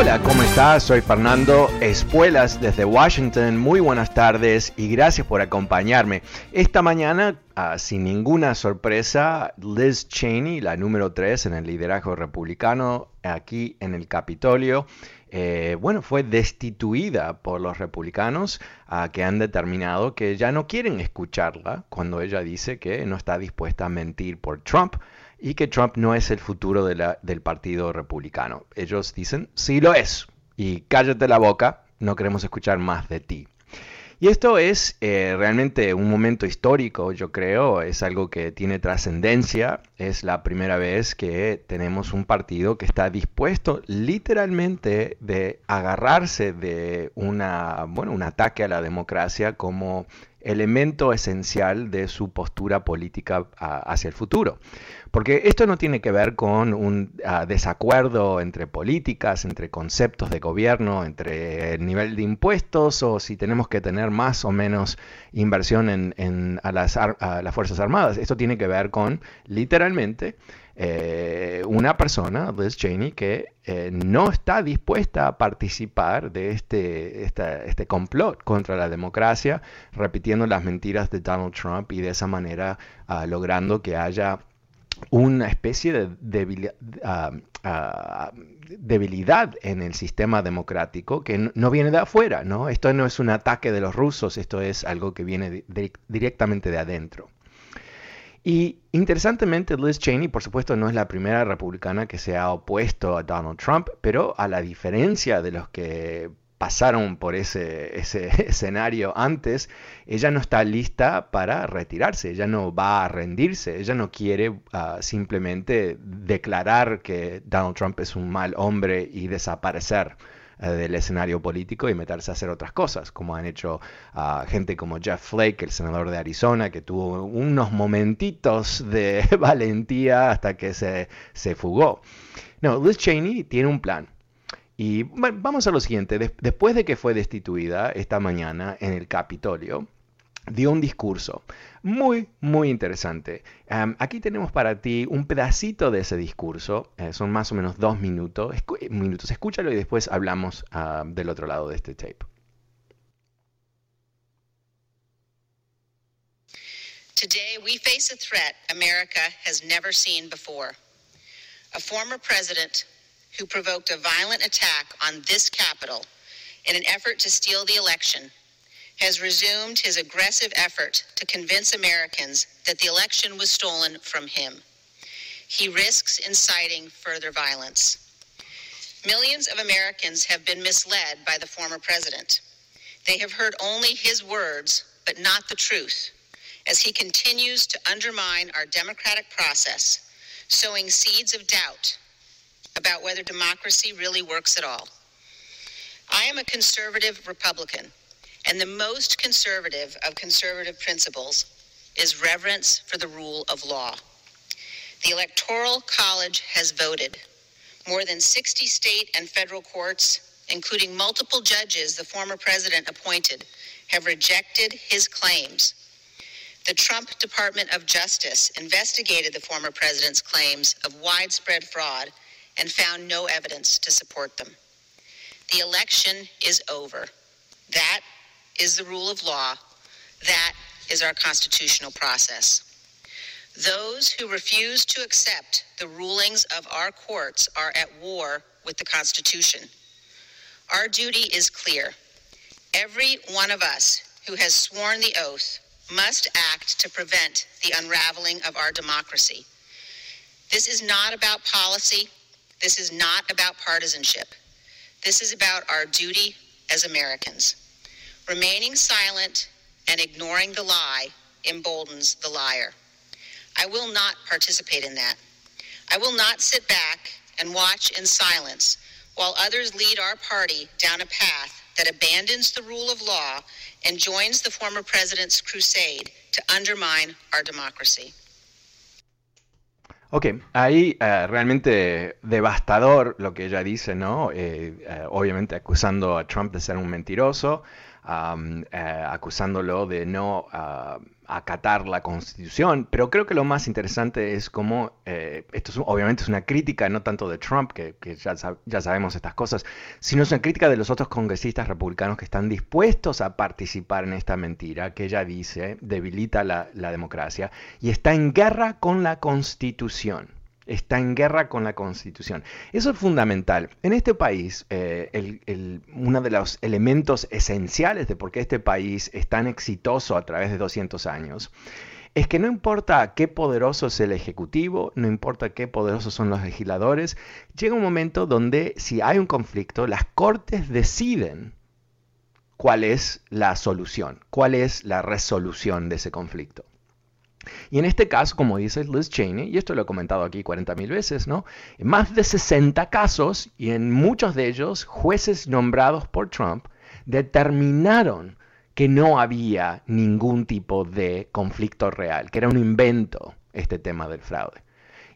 Hola, ¿cómo estás? Soy Fernando Espuelas desde Washington. Muy buenas tardes y gracias por acompañarme. Esta mañana, ah, sin ninguna sorpresa, Liz Cheney, la número 3 en el liderazgo republicano aquí en el Capitolio, eh, bueno, fue destituida por los republicanos ah, que han determinado que ya no quieren escucharla cuando ella dice que no está dispuesta a mentir por Trump y que Trump no es el futuro del Partido Republicano. Ellos dicen, sí lo es, y cállate la boca, no queremos escuchar más de ti. Y esto es eh, realmente un momento histórico, yo creo, es algo que tiene trascendencia, es la primera vez que tenemos un partido que está dispuesto literalmente de agarrarse de una, bueno, un ataque a la democracia como elemento esencial de su postura política hacia el futuro. Porque esto no tiene que ver con un ah, desacuerdo entre políticas, entre conceptos de gobierno, entre el nivel de impuestos o si tenemos que tener más o menos inversión en, a, las, las Fuerzas Armadas. Esto tiene que ver con literalmente eh, una persona, Liz Cheney, que eh, no está dispuesta a participar de este, este complot contra la democracia, repitiendo las mentiras de Donald Trump y de esa manera ah, logrando que haya una especie de ah, ah, debilidad, en el sistema democrático que no, viene de afuera, ¿no? Esto no es un ataque de los rusos, esto es algo que viene directamente de adentro. Y interesantemente, Liz Cheney, por supuesto, no es la primera republicana que se ha opuesto a Donald Trump, pero a la diferencia de los que pasaron por ese, escenario antes, ella no está lista para retirarse, ella no va a rendirse, ella no quiere ah, simplemente declarar que Donald Trump es un mal hombre y desaparecer del escenario político y meterse a hacer otras cosas, como han hecho uh, gente como Jeff Flake, el senador de Arizona, que tuvo unos momentitos de valentía hasta que se, se fugó. No, Liz Cheney tiene un plan. Y vamos a lo siguiente, después de que fue destituida esta mañana en el Capitolio, dio un discurso muy, muy interesante. aquí tenemos para ti un pedacito de ese discurso, eh, son más o menos dos minutos, minutos. escúchalo y después hablamos del otro lado de este tape. Today we face a threat America has never seen before. A former president who provoked a violent attack on this Capitol in an effort to steal the election, has resumed his aggressive effort to convince Americans that the election was stolen from him. He risks inciting further violence. Millions of Americans have been misled by the former president. They have heard only his words, but not the truth, as he continues to undermine our democratic process, sowing seeds of doubt about whether democracy really works at all. I am a conservative Republican, and the most conservative of conservative principles is reverence for the rule of law. The Electoral College has voted. More than 60 state and federal courts, including multiple judges the former president appointed, have rejected his claims. The Trump Department of Justice investigated the former president's claims of widespread fraud and found no evidence to support them. The election is over. That is the rule of law. That is our constitutional process. Those who refuse to accept the rulings of our courts are at war with the Constitution. Our duty is clear. Every one of us who has sworn the oath must act to prevent the unraveling of our democracy. This is not about policy. This is not about partisanship. This is about our duty as Americans. Remaining silent and ignoring the lie emboldens the liar. I will not participate in that. I will not sit back and watch in silence while others lead our party down a path that abandons the rule of law and joins the former president's crusade to undermine our democracy. Ok, ahí uh, realmente devastador lo que ella dice, ¿no? Eh, uh, obviamente acusando a Trump de ser un mentiroso, uh, acusándolo de no acatar la constitución, pero creo que lo más interesante es cómo, eh, esto es, obviamente es una crítica no tanto de Trump, que, ya, sabemos estas cosas, sino es una crítica de los otros congresistas republicanos que están dispuestos a participar en esta mentira que ella dice debilita la democracia y está en guerra con la constitución está en guerra con la Constitución. Eso es fundamental. En este país, eh, uno de los elementos esenciales de por qué este país es tan exitoso a través de 200 años es que no importa qué poderoso es el Ejecutivo, no importa qué poderosos son los legisladores, llega un momento donde si hay un conflicto, las Cortes deciden cuál es la solución, cuál es la resolución de ese conflicto. Y en este caso, como dice Liz Cheney, y esto lo he comentado aquí 40 mil veces, ¿no? En más de 60 casos, y en muchos de ellos, jueces nombrados por Trump determinaron que no había ningún tipo de conflicto real, que era un invento este tema del fraude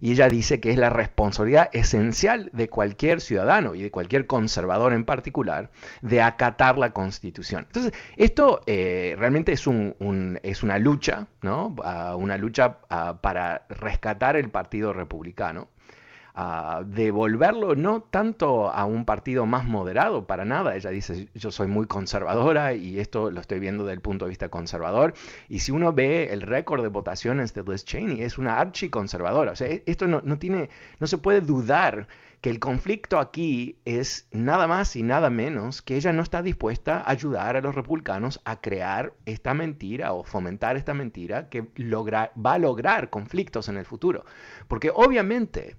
y ella dice que es la responsabilidad esencial de cualquier ciudadano y de cualquier conservador en particular de acatar la constitución. Entonces, esto eh, realmente es, un, es una lucha, ¿no? Uh, una lucha uh, para rescatar el Partido Republicano devolverlo no tanto a un partido más moderado, para nada. Ella dice, yo soy muy conservadora y esto lo estoy viendo desde el punto de vista conservador. Y si uno ve el récord de votaciones de Liz Cheney, es una archiconservadora. O sea, e-, esto no, no, tiene, no se puede dudar que el conflicto aquí es nada más y nada menos que ella no está dispuesta a ayudar a los republicanos a crear esta mentira o fomentar esta mentira que logra, va a lograr conflictos en el futuro. Porque obviamente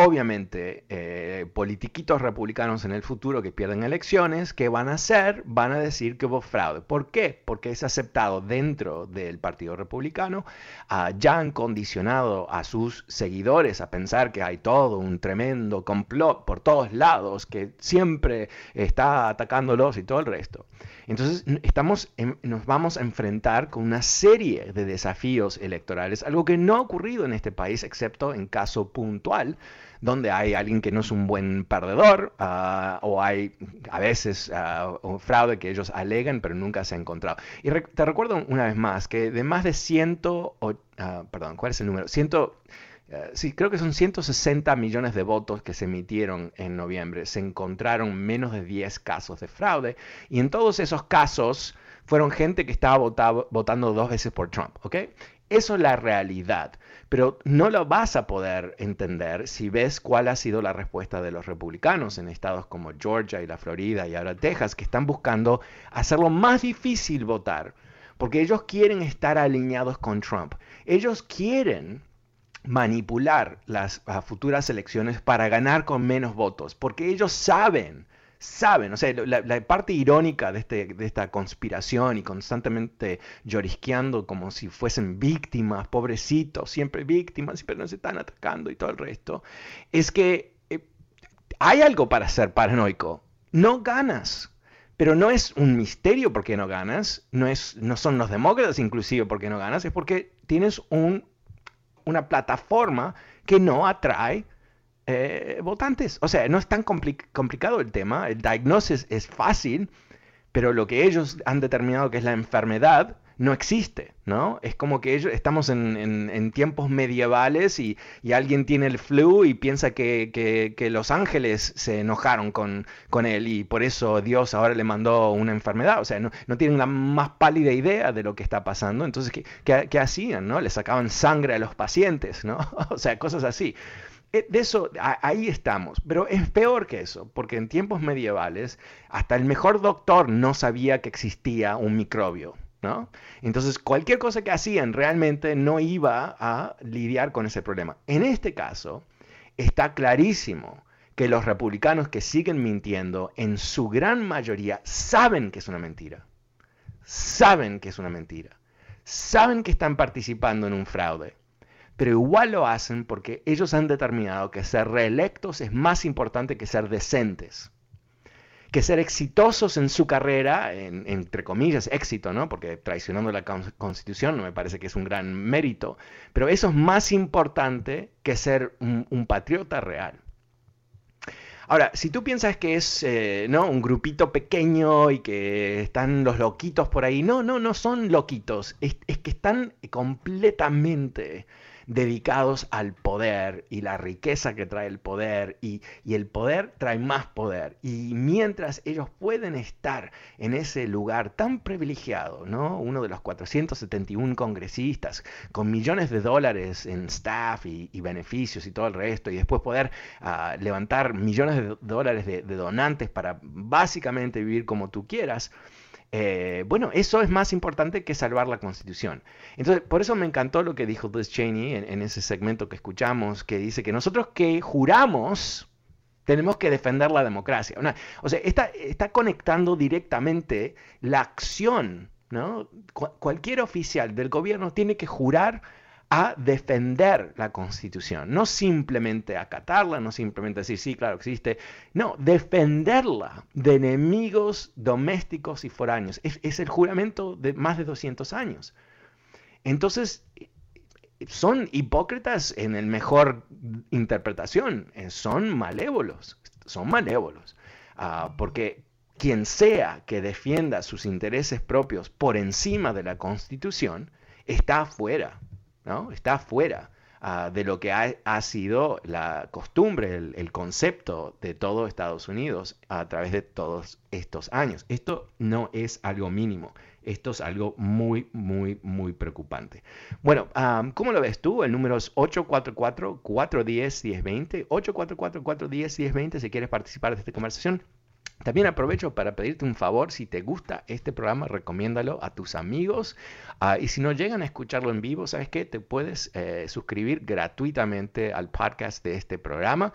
Obviamente, eh, politiquitos republicanos en el futuro que pierden elecciones, ¿qué van a hacer? Van a decir que hubo fraude. ¿Por qué? Porque es aceptado dentro del Partido Republicano. Uh, ya han condicionado a sus seguidores a pensar que hay todo un tremendo complot por todos lados, que siempre está atacándolos y todo el resto. Entonces, estamos nos vamos a enfrentar con una serie de desafíos electorales, algo que no ha ocurrido en este país, excepto en caso puntual donde hay alguien que no es un buen perdedor uh, o hay a veces uh, un fraude que ellos alegan pero nunca se ha encontrado. Y te recuerdo una vez más que de más de 100, uh, perdón, ¿cuál es el número? 100, sí, creo que son 160 millones de votos que se emitieron en noviembre. Se encontraron menos de 10 casos de fraude y en todos esos casos fueron gente que estaba votado, votando dos veces por Trump, ¿ok? Eso es la realidad, pero no lo vas a poder entender si ves cuál ha sido la respuesta de los republicanos en estados como Georgia y la Florida y ahora Texas, que están buscando hacerlo más difícil votar, porque ellos quieren estar alineados con Trump. Ellos quieren manipular las futuras elecciones para ganar con menos votos, porque ellos saben saben, o sea, la, parte irónica de, este, de esta conspiración y constantemente llorisqueando como si fuesen víctimas, pobrecitos, siempre víctimas, pero no se están atacando y todo el resto, es que eh, hay algo para ser paranoico. No ganas, pero no es un misterio porque no ganas, no, es, no son los demócratas inclusive porque no ganas, es porque tienes un, una plataforma que no atrae eh, votantes. O sea, no es tan complicado el tema, el diagnóstico es fácil, pero lo que ellos han determinado que es la enfermedad no existe, ¿no? Es como que ellos, estamos en, tiempos medievales y, alguien tiene el flu y piensa que, los ángeles se enojaron con, él y por eso Dios ahora le mandó una enfermedad. O sea, no, tienen la más pálida idea de lo que está pasando. Entonces, ¿qué, hacían, no? Le sacaban sangre a los pacientes, ¿no? o sea, cosas así. Eh, de eso, ahí estamos, pero es peor que eso, porque en tiempos medievales hasta el mejor doctor no sabía que existía un microbio, ¿no? Entonces, cualquier cosa que hacían realmente no iba a lidiar con ese problema. En este caso, está clarísimo que los republicanos que siguen mintiendo, en su gran mayoría, saben que es una mentira. Saben que es una mentira. Saben que están participando en un fraude. Pero igual lo hacen porque ellos han determinado que ser reelectos es más importante que ser decentes que ser exitosos en su carrera, entre comillas, éxito, ¿no? Porque traicionando la constitución no me parece que es un gran mérito, pero eso es más importante que ser un, patriota real. Ahora, si tú piensas que es eh, ¿no? un grupito pequeño y que están los loquitos por ahí, no, no, no son loquitos, es que están completamente dedicados al poder y la riqueza que trae el poder y, el poder trae más poder. Y mientras ellos pueden estar en ese lugar tan privilegiado, ¿no? Uno de los 471 congresistas con millones de dólares en staff y, beneficios y todo el resto y después poder ah, levantar millones de dólares de donantes para básicamente vivir como tú quieras, eh, bueno, eso es más importante que salvar la constitución. Entonces, por eso me encantó lo que dijo Liz Cheney en, ese segmento que escuchamos, que dice que nosotros que juramos tenemos que defender la democracia. o sea, está, está conectando directamente la acción, cualquier oficial del gobierno tiene que jurar a defender la constitución, no simplemente acatarla, no simplemente decir, sí, claro, existe, no, defenderla de enemigos domésticos y foráneos. Es, el juramento de más de 200 años. Entonces, son hipócritas en el mejor interpretación, eh, son malévolos, son malévolos, ah, porque quien sea que defienda sus intereses propios por encima de la constitución, está afuera Está fuera ah, de lo que ha, sido la costumbre, el, concepto de todo Estados Unidos a través de todos estos años. Esto no es algo mínimo. Esto es algo muy, muy, muy preocupante. Bueno, ah, ¿cómo lo ves tú? El número es 844-410-1020. 844-410-1020 si quieres participar de esta conversación. También aprovecho para pedirte un favor, si te gusta este programa, recomiéndalo a tus amigos. Ah, y si no llegan a escucharlo en vivo, ¿sabes qué? Te puedes eh, suscribir gratuitamente al podcast de este programa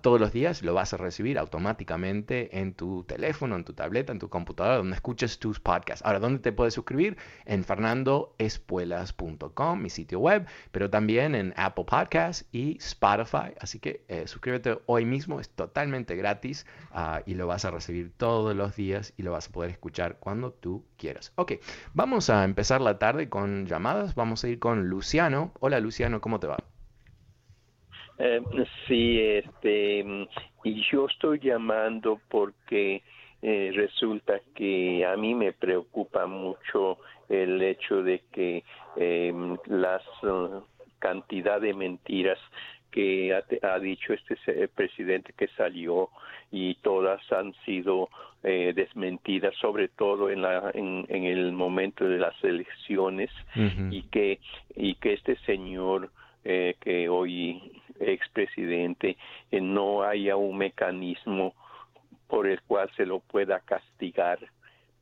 todos los días lo vas a recibir automáticamente en tu teléfono, en tu tableta, en tu computadora, donde escuches tus podcasts. Ahora, ¿dónde te puedes suscribir? En fernandoespuelas.com, mi sitio web, pero también en Apple Podcasts y Spotify. Así que eh, suscríbete hoy mismo, es totalmente gratis ah, y lo vas a recibir todos los días y lo vas a poder escuchar cuando tú quieras. Ok, vamos a empezar la tarde con llamadas. Vamos a ir con Luciano. Hola Luciano, ¿cómo te va? Eh, sí, este, y yo estoy llamando porque eh, resulta que a mí me preocupa mucho el hecho de que eh, las uh, cantidad de mentiras que ha, dicho este presidente que salió y todas han sido eh, desmentidas, sobre todo en, la, en, el momento de las elecciones y que y que este señor eh, que hoy expresidente eh, no haya un mecanismo por el cual se lo pueda castigar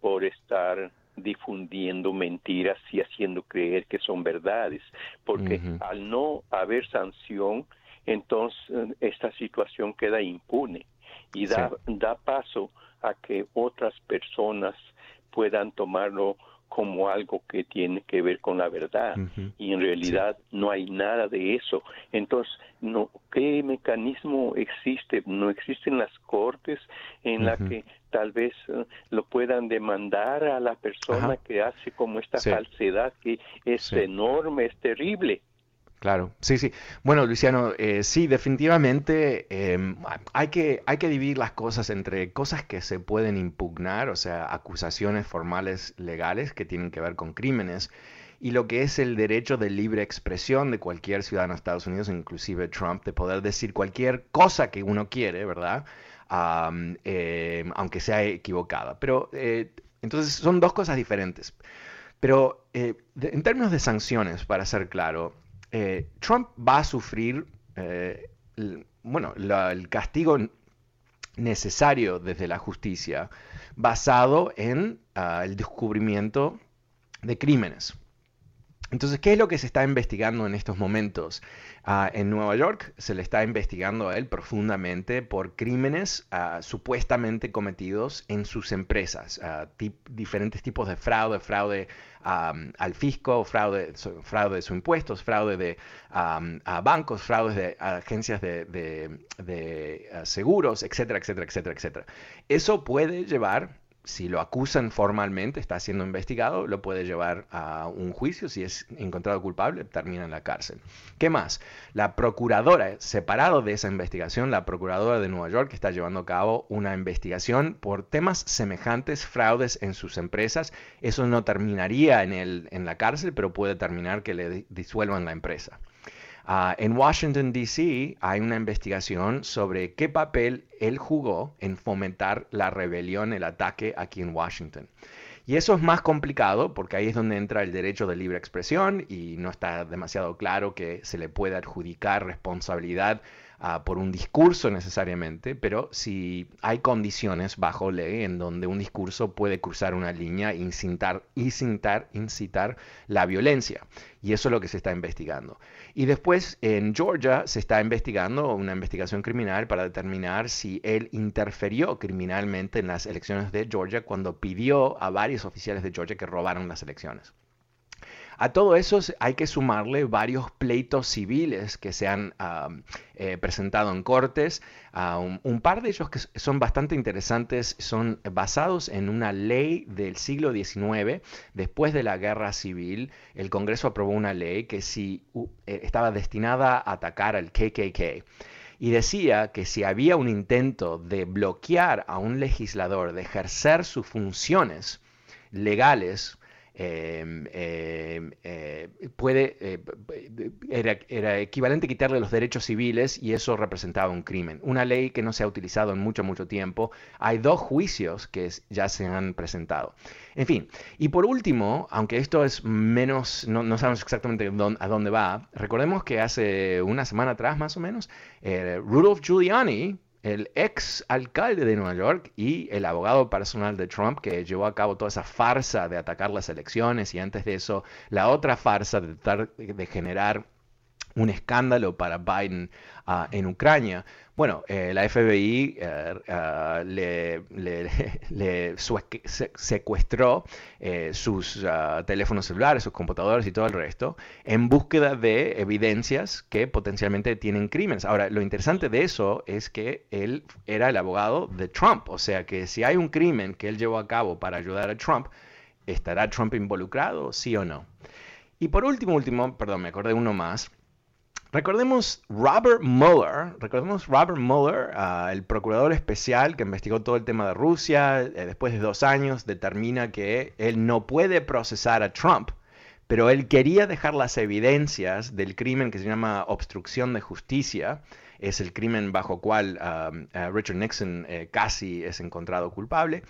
por estar difundiendo mentiras y haciendo creer que son verdades, porque al no haber sanción, entonces esta situación queda impune y da, da paso a que otras personas puedan tomarlo como algo que tiene que ver con la verdad. Y en realidad no hay nada de eso. Entonces, no, ¿qué mecanismo existe? No existen las cortes en la que tal vez eh, lo puedan demandar a la persona que hace como esta falsedad que es enorme, es terrible. Claro, sí, sí. Bueno, Luciano, eh, sí, definitivamente em, hay, que, hay que dividir las cosas entre cosas que se pueden impugnar, o sea, acusaciones formales legales que tienen que ver con crímenes, y lo que es el derecho de libre expresión de cualquier ciudadano de Estados Unidos, inclusive Trump, de poder decir cualquier cosa que uno quiere, ¿verdad? Em, aunque sea equivocada. Pero eh, entonces son dos cosas diferentes. Pero eh, en términos de sanciones, para ser claro, eh, Trump va a sufrir eh, el, bueno, el castigo necesario desde la justicia basado en ah, el descubrimiento de crímenes. Entonces, ¿qué es lo que se está investigando en estos momentos? Ah, en Nueva York se le está investigando a él profundamente por crímenes ah, supuestamente cometidos en sus empresas, diferentes tipos de fraude, fraude al fisco, fraude, fraude de sus impuestos, fraude de a bancos, fraudes de agencias de, de seguros, etcétera, etcétera, etcétera, etcétera. Eso puede llevar si lo acusan formalmente, está siendo investigado, lo puede llevar a un juicio. Si es encontrado culpable, termina en la cárcel. ¿Qué más? La procuradora, separado de esa investigación, la procuradora de Nueva York está llevando a cabo una investigación por temas semejantes, fraudes en sus empresas. Eso no terminaría en, el, en la cárcel, pero puede terminar que le disuelvan la empresa. Ah, en Washington, D.C. hay una investigación sobre qué papel él jugó en fomentar la rebelión, el ataque aquí en Washington. Y eso es más complicado porque ahí es donde entra el derecho de libre expresión y no está demasiado claro que se le pueda adjudicar responsabilidad por un discurso necesariamente, pero si hay condiciones bajo ley en donde un discurso puede cruzar una línea e incitar, incitar, incitar la violencia. Y eso es lo que se está investigando. Y después en Georgia se está investigando una investigación criminal para determinar si él interferió criminalmente en las elecciones de Georgia cuando pidió a varios oficiales de Georgia que robaran las elecciones. A todo eso hay que sumarle varios pleitos civiles que se han eh, presentado en cortes. un, par de ellos que son bastante interesantes son basados en una ley del siglo XIX. Después de la guerra civil, el Congreso aprobó una ley que si eh, estaba destinada a atacar al KKK y decía que si había un intento de bloquear a un legislador de ejercer sus funciones legales, puede, eh, era, era, equivalente quitarle los derechos civiles y eso representaba un crimen. Una ley que no se ha utilizado en mucho, mucho tiempo. Hay dos juicios que ya se han presentado. En fin, y por último, aunque esto es menos, no, no sabemos exactamente a dónde va, recordemos que hace una semana atrás más o menos, eh, Rudolph Giuliani, el ex alcalde de Nueva York y el abogado personal de Trump que llevó a cabo toda esa farsa de atacar las elecciones y antes de eso la otra farsa de tratar de generar un escándalo para Biden ah, en Ucrania. Bueno, eh, la FBI eh, ah, le, secuestró eh, sus ah, teléfonos celulares, sus computadores y todo el resto en búsqueda de evidencias que potencialmente tienen crímenes. Ahora, lo interesante de eso es que él era el abogado de Trump, o sea que si hay un crimen que él llevó a cabo para ayudar a Trump, ¿estará Trump involucrado, sí o no? Y por último, último, perdón, me acordé uno más. Recordemos Robert Mueller, recordemos Robert Mueller, ah, el procurador especial que investigó todo el tema de Rusia, eh, después de dos años determina que él no puede procesar a Trump, pero él quería dejar las evidencias del crimen que se llama obstrucción de justicia, es el crimen bajo cual ah, ah, Richard Nixon eh, casi es encontrado culpable,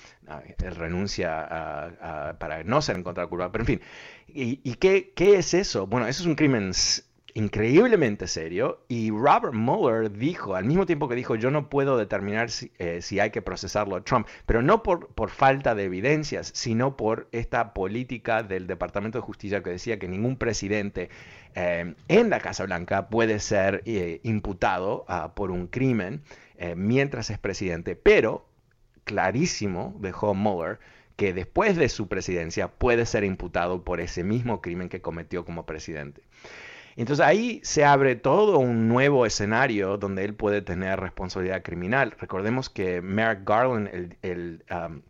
él renuncia para no ser encontrado culpable, pero en fin, ¿y, qué, qué, es eso? Bueno, eso es un crimen increíblemente serio y Robert Mueller dijo, al mismo tiempo que dijo, yo no puedo determinar si, eh, hay que procesarlo a Trump, pero no por, por, falta de evidencias, sino por esta política del Departamento de Justicia que decía que ningún presidente eh, en la Casa Blanca puede ser eh, imputado ah, por un crimen mientras es presidente, pero clarísimo dejó Mueller que después de su presidencia puede ser imputado por ese mismo crimen que cometió como presidente. Entonces ahí se abre todo un nuevo escenario donde él puede tener responsabilidad criminal. Recordemos que Merrick Garland, el, um,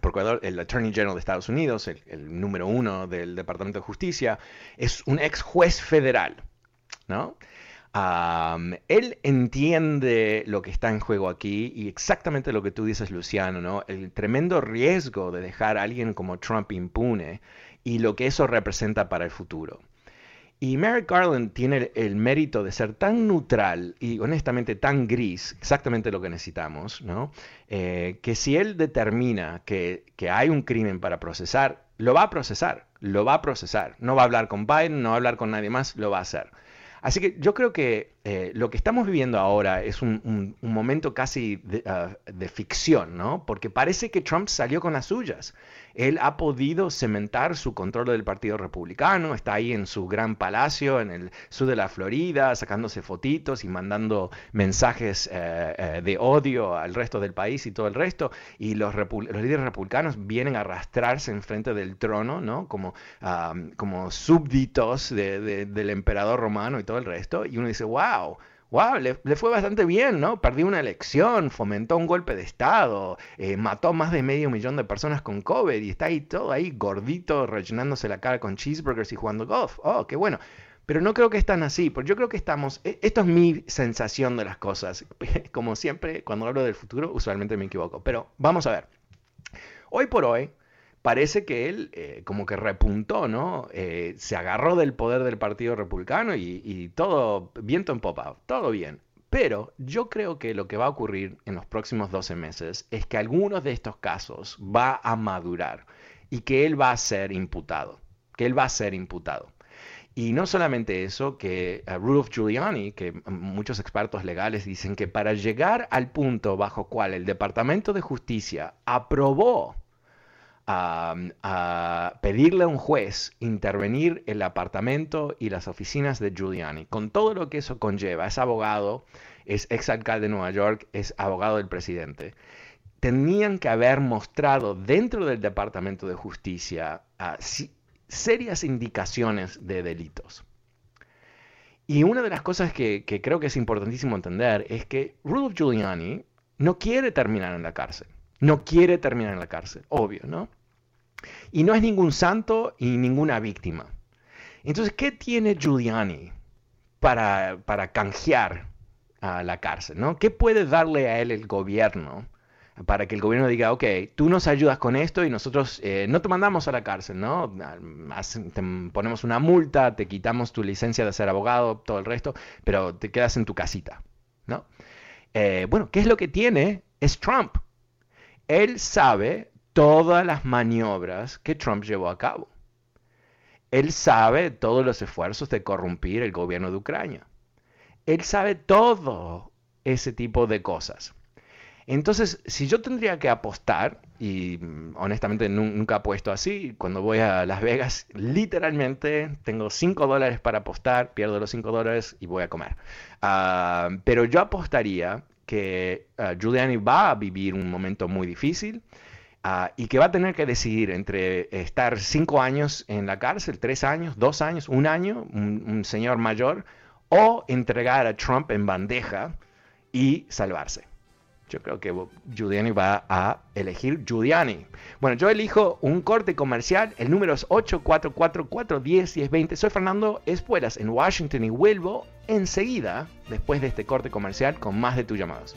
procurador, el Attorney General de Estados Unidos, el, número uno del Departamento de Justicia, es un ex juez federal. ¿no? él entiende lo que está en juego aquí y exactamente lo que tú dices, Luciano, ¿no? El tremendo riesgo de dejar a alguien como Trump impune y lo que eso representa para el futuro. Y Merrick Garland tiene el, mérito de ser tan neutral y honestamente tan gris, exactamente lo que necesitamos, ¿no? Eh, que si él determina que, que hay un crimen para procesar, lo va a procesar, lo va a procesar. No va a hablar con Biden, no va a hablar con nadie más, lo va a hacer. Así que yo creo que eh, lo que estamos viviendo ahora es un, momento casi ah, de, ficción, ¿no? Porque parece que Trump salió con las suyas. Él ha podido cementar su control del Partido Republicano, está ahí en su gran palacio en el sur de la Florida, sacándose fotitos y mandando mensajes eh, eh, de odio al resto del país y todo el resto. Y los, líderes republicanos vienen a arrastrarse enfrente del trono, ¿no? Como, ah, como súbditos del emperador romano y todo el resto. Y uno dice, wow wow, le, fue bastante bien, ¿no? Perdió una elección, fomentó un golpe de Estado, eh, mató más de medio millón de personas con COVID y está ahí todo ahí gordito, rellenándose la cara con cheeseburgers y jugando golf. Oh, qué bueno. Pero no creo que están así, porque yo creo que estamos, e, esto es mi sensación de las cosas. Como siempre, cuando hablo del futuro, usualmente me equivoco. Pero vamos a ver. Hoy por hoy, parece que él eh, como que repuntó, ¿no? Eh, se agarró del poder del Partido Republicano y, todo viento en popa, todo bien. Pero yo creo que lo que va a ocurrir en los próximos 12 meses es que algunos de estos casos va a madurar y que él va a ser imputado, que él va a ser imputado. Y no solamente eso, que uh, Rudolph Giuliani, que muchos expertos legales dicen que para llegar al punto bajo cual el Departamento de Justicia aprobó a, pedirle a un juez intervenir el apartamento y las oficinas de Giuliani, con todo lo que eso conlleva. Es abogado, es exalcalde de Nueva York, es abogado del presidente. Tenían que haber mostrado dentro del Departamento de Justicia ah, serias indicaciones de delitos. Y una de las cosas que, que creo que es importantísimo entender es que Rudolph Giuliani no quiere terminar en la cárcel. No quiere terminar en la cárcel, obvio, ¿no? Y no es ningún santo y ninguna víctima. Entonces, ¿qué tiene Giuliani para, para canjear a la cárcel? ¿no? ¿Qué puede darle a él el gobierno para que el gobierno diga, ok, tú nos ayudas con esto y nosotros eh, no te mandamos a la cárcel, ¿no? Te ponemos una multa, te quitamos tu licencia de ser abogado, todo el resto, pero te quedas en tu casita, ¿no? Eh, bueno, ¿qué es lo que tiene? Es Trump. Él sabe todas las maniobras que Trump llevó a cabo. Él sabe todos los esfuerzos de corrompir el gobierno de Ucrania. Él sabe todo ese tipo de cosas. Entonces, si yo tendría que apostar, y mm, honestamente nunca apuesto así, cuando voy a Las Vegas, literalmente tengo 5 dólares para apostar, pierdo los 5 dólares y voy a comer. Ah, pero yo apostaría que uh, Giuliani va a vivir un momento muy difícil, Ah, y que va a tener que decidir entre estar cinco años en la cárcel, tres años, dos años, un año, un, señor mayor, o entregar a Trump en bandeja y salvarse. Yo creo que Giuliani va a elegir Giuliani. Bueno, yo elijo un corte comercial. El número es 844-410-1020. Soy Fernando Espuelas en Washington y vuelvo enseguida, después de este corte comercial, con más de tus llamados.